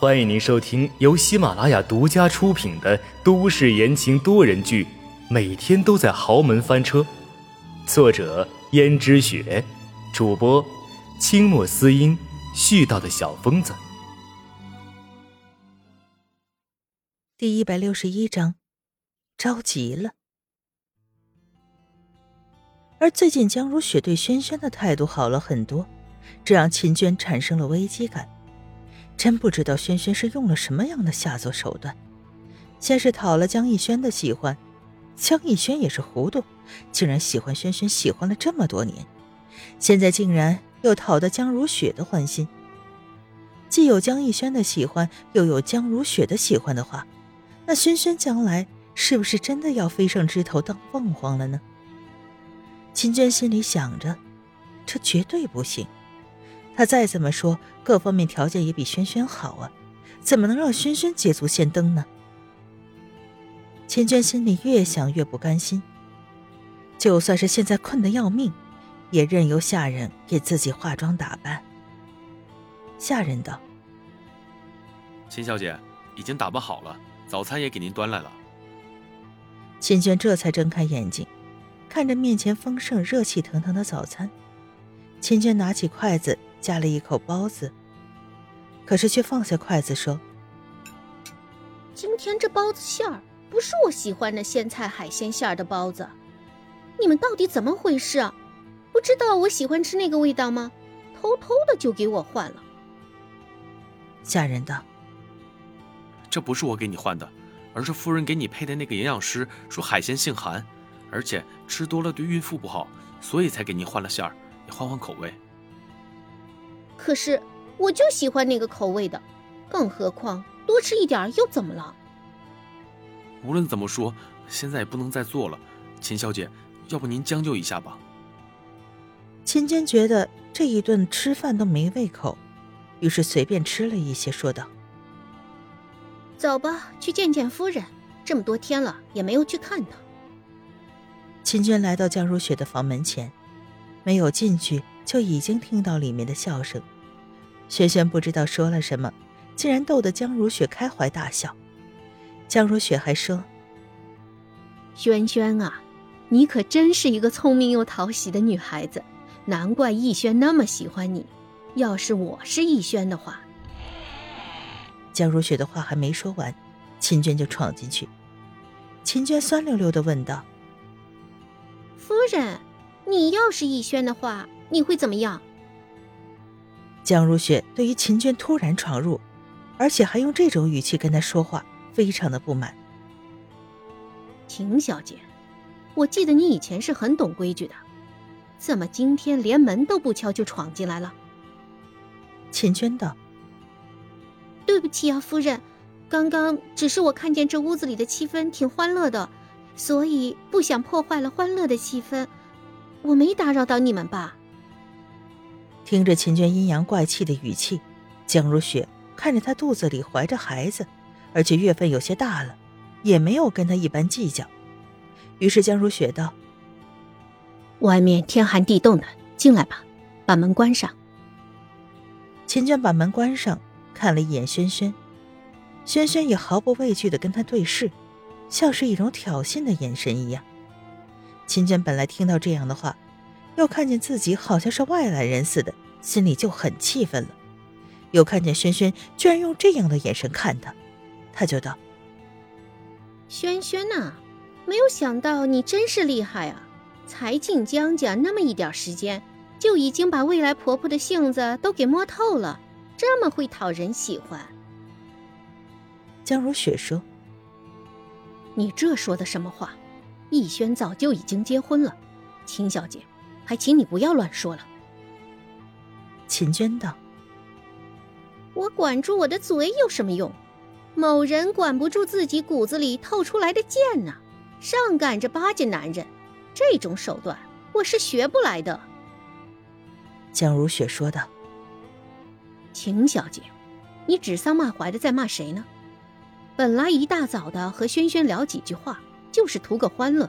欢迎您收听由喜马拉雅独家出品的都市言情多人剧《每天都在豪门翻车》，作者：胭脂雪，主播：清墨思音，絮叨的小疯子。第一百六十一章，着急了。而最近江如雪对轩轩的态度好了很多，这让秦娟产生了危机感。真不知道轩轩是用了什么样的下作手段，先是讨了江逸轩的喜欢，江逸轩也是糊涂，竟然喜欢轩轩喜欢了这么多年，现在竟然又讨得江如雪的欢心。既有江逸轩的喜欢，又有江如雪的喜欢的话，那轩轩将来是不是真的要飞上枝头当凤凰了呢？秦娟心里想着，这绝对不行。她再怎么说，各方面条件也比轩轩好啊，怎么能让轩轩捷足先登呢？秦娟心里越想越不甘心。就算是现在困得要命，也任由下人给自己化妆打扮。下人道：“秦小姐，已经打扮好了，早餐也给您端来了。”秦娟这才睁开眼睛。看着面前丰盛、热气腾腾的早餐，秦娟拿起筷子夹了一口包子，可是却放下筷子说：“今天这包子馅儿不是我喜欢的鲜菜海鲜馅儿的包子，你们到底怎么回事啊？不知道我喜欢吃那个味道吗？偷偷的就给我换了。”吓人的：“这不是我给你换的，而是夫人给你配的那个营养师说海鲜性寒。”而且吃多了对孕妇不好，所以才给您换了馅儿，也换换口味。可是我就喜欢那个口味的，更何况多吃一点又怎么了？无论怎么说，现在也不能再做了。秦小姐，要不您将就一下吧？秦娟觉得这一顿吃饭都没胃口，于是随便吃了一些，说道：“走吧，去见见夫人。这么多天了，也没有去看她。”秦娟来到江如雪的房门前，没有进去，就已经听到里面的笑声。轩轩不知道说了什么，竟然逗得江如雪开怀大笑。江如雪还说：“轩轩啊，你可真是一个聪明又讨喜的女孩子，难怪逸轩那么喜欢你。要是我是逸轩的话……”江如雪的话还没说完，秦娟就闯进去。秦娟酸溜溜的问道。夫人，你要是逸轩的话，你会怎么样？江如雪对于秦娟突然闯入，而且还用这种语气跟她说话，非常的不满。秦小姐，我记得你以前是很懂规矩的，怎么今天连门都不敲就闯进来了？秦娟道：“对不起啊，夫人，刚刚只是我看见这屋子里的气氛挺欢乐的。”所以不想破坏了欢乐的气氛，我没打扰到你们吧？听着秦娟阴阳怪气的语气，江如雪看着她肚子里怀着孩子，而且月份有些大了，也没有跟她一般计较。于是江如雪道：“外面天寒地冻的，进来吧，把门关上。”秦娟把门关上，看了一眼轩轩，轩轩也毫不畏惧的跟她对视。像是一种挑衅的眼神一样。秦娟本来听到这样的话，又看见自己好像是外来人似的，心里就很气愤了。又看见轩轩居然用这样的眼神看他，他就道：“轩轩呐，没有想到你真是厉害啊！才进江家那么一点时间，就已经把未来婆婆的性子都给摸透了，这么会讨人喜欢。”江如雪说。你这说的什么话？逸轩早就已经结婚了，秦小姐，还请你不要乱说了。秦娟道：“我管住我的嘴有什么用？某人管不住自己骨子里透出来的贱呢，上赶着巴结男人，这种手段我是学不来的。”江如雪说道：“秦小姐，你指桑骂槐的在骂谁呢？”本来一大早的和轩轩聊几句话，就是图个欢乐。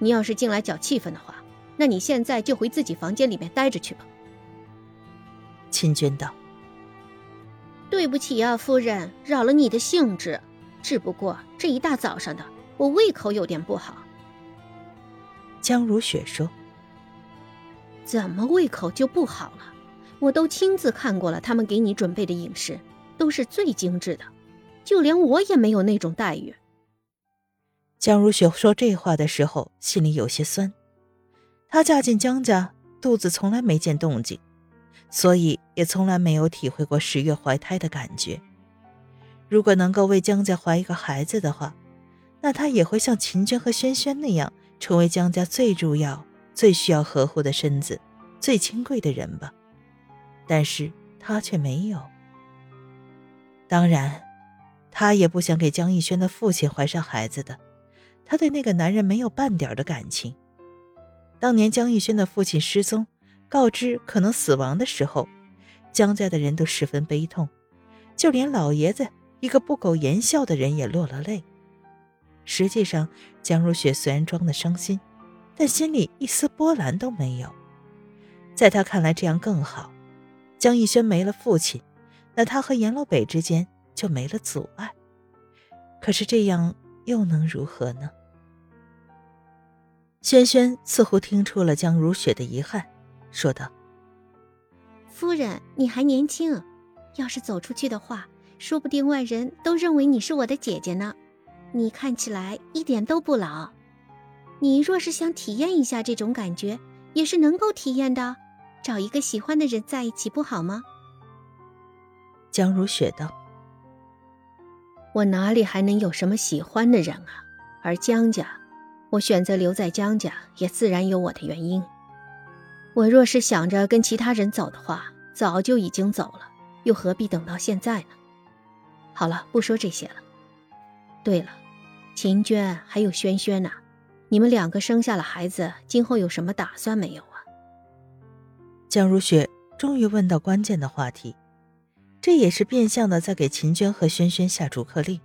你要是进来搅气氛的话，那你现在就回自己房间里面待着去吧。秦娟道：“对不起啊，夫人，扰了你的兴致。只不过这一大早上的，我胃口有点不好。江如雪说：“怎么胃口就不好了？我都亲自看过了，他们给你准备的饮食都是最精致的，就连我也没有那种待遇。”江如雪说这话的时候，心里有些酸。她嫁进江家，肚子从来没见动静，所以也从来没有体会过十月怀胎的感觉。如果能够为江家怀一个孩子的话，那她也会像秦娟和轩轩那样，成为江家最重要、最需要呵护的身子、最亲贵的人吧。但是她却没有。当然，她也不想给江逸轩的父亲怀上孩子的。他对那个男人没有半点的感情。当年江逸轩的父亲失踪，告知可能死亡的时候，江家的人都十分悲痛，就连老爷子一个不苟言笑的人也落了泪。实际上，江如雪虽然装的伤心，但心里一丝波澜都没有。在他看来，这样更好。江逸轩没了父亲，那他和阎老北之间就没了阻碍。可是这样又能如何呢？轩轩似乎听出了江如雪的遗憾，说道：“夫人，你还年轻，要是走出去的话，说不定外人都认为你是我的姐姐呢。你看起来一点都不老，你若是想体验一下这种感觉，也是能够体验的。找一个喜欢的人在一起不好吗？”江如雪道：“我哪里还能有什么喜欢的人啊？而江家……”我选择留在江家，也自然有我的原因。我若是想着跟其他人走的话，早就已经走了，又何必等到现在呢？好了，不说这些了。对了，秦娟还有轩轩呢，你们两个生下了孩子，今后有什么打算没有啊？江如雪终于问到关键的话题，这也是变相的在给秦娟和轩轩下逐客令，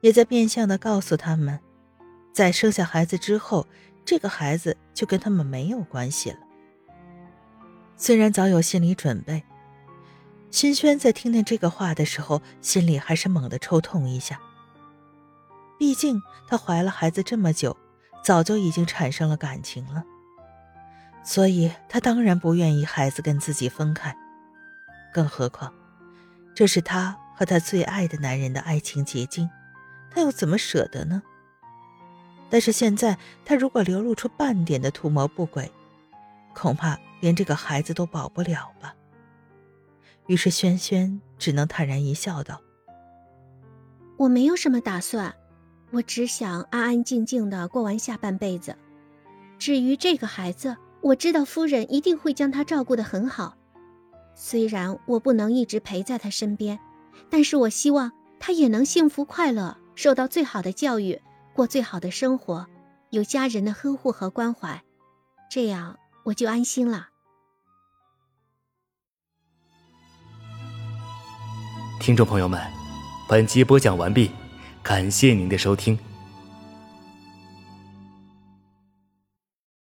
也在变相的告诉他们。在生下孩子之后，这个孩子就跟他们没有关系了。虽然早有心理准备，新轩在听见这个话的时候，心里还是猛地抽痛一下。毕竟她怀了孩子这么久，早就已经产生了感情了，所以她当然不愿意孩子跟自己分开。更何况，这是她和她最爱的男人的爱情结晶，她又怎么舍得呢？但是现在，他如果流露出半点的图谋不轨，恐怕连这个孩子都保不了吧。于是，轩轩只能坦然一笑，道：“我没有什么打算，我只想安安静静的过完下半辈子。至于这个孩子，我知道夫人一定会将他照顾得很好。虽然我不能一直陪在他身边，但是我希望他也能幸福快乐，受到最好的教育。”过最好的生活，有家人的呵护和关怀，这样我就安心了。听众朋友们，本集播讲完毕，感谢您的收听。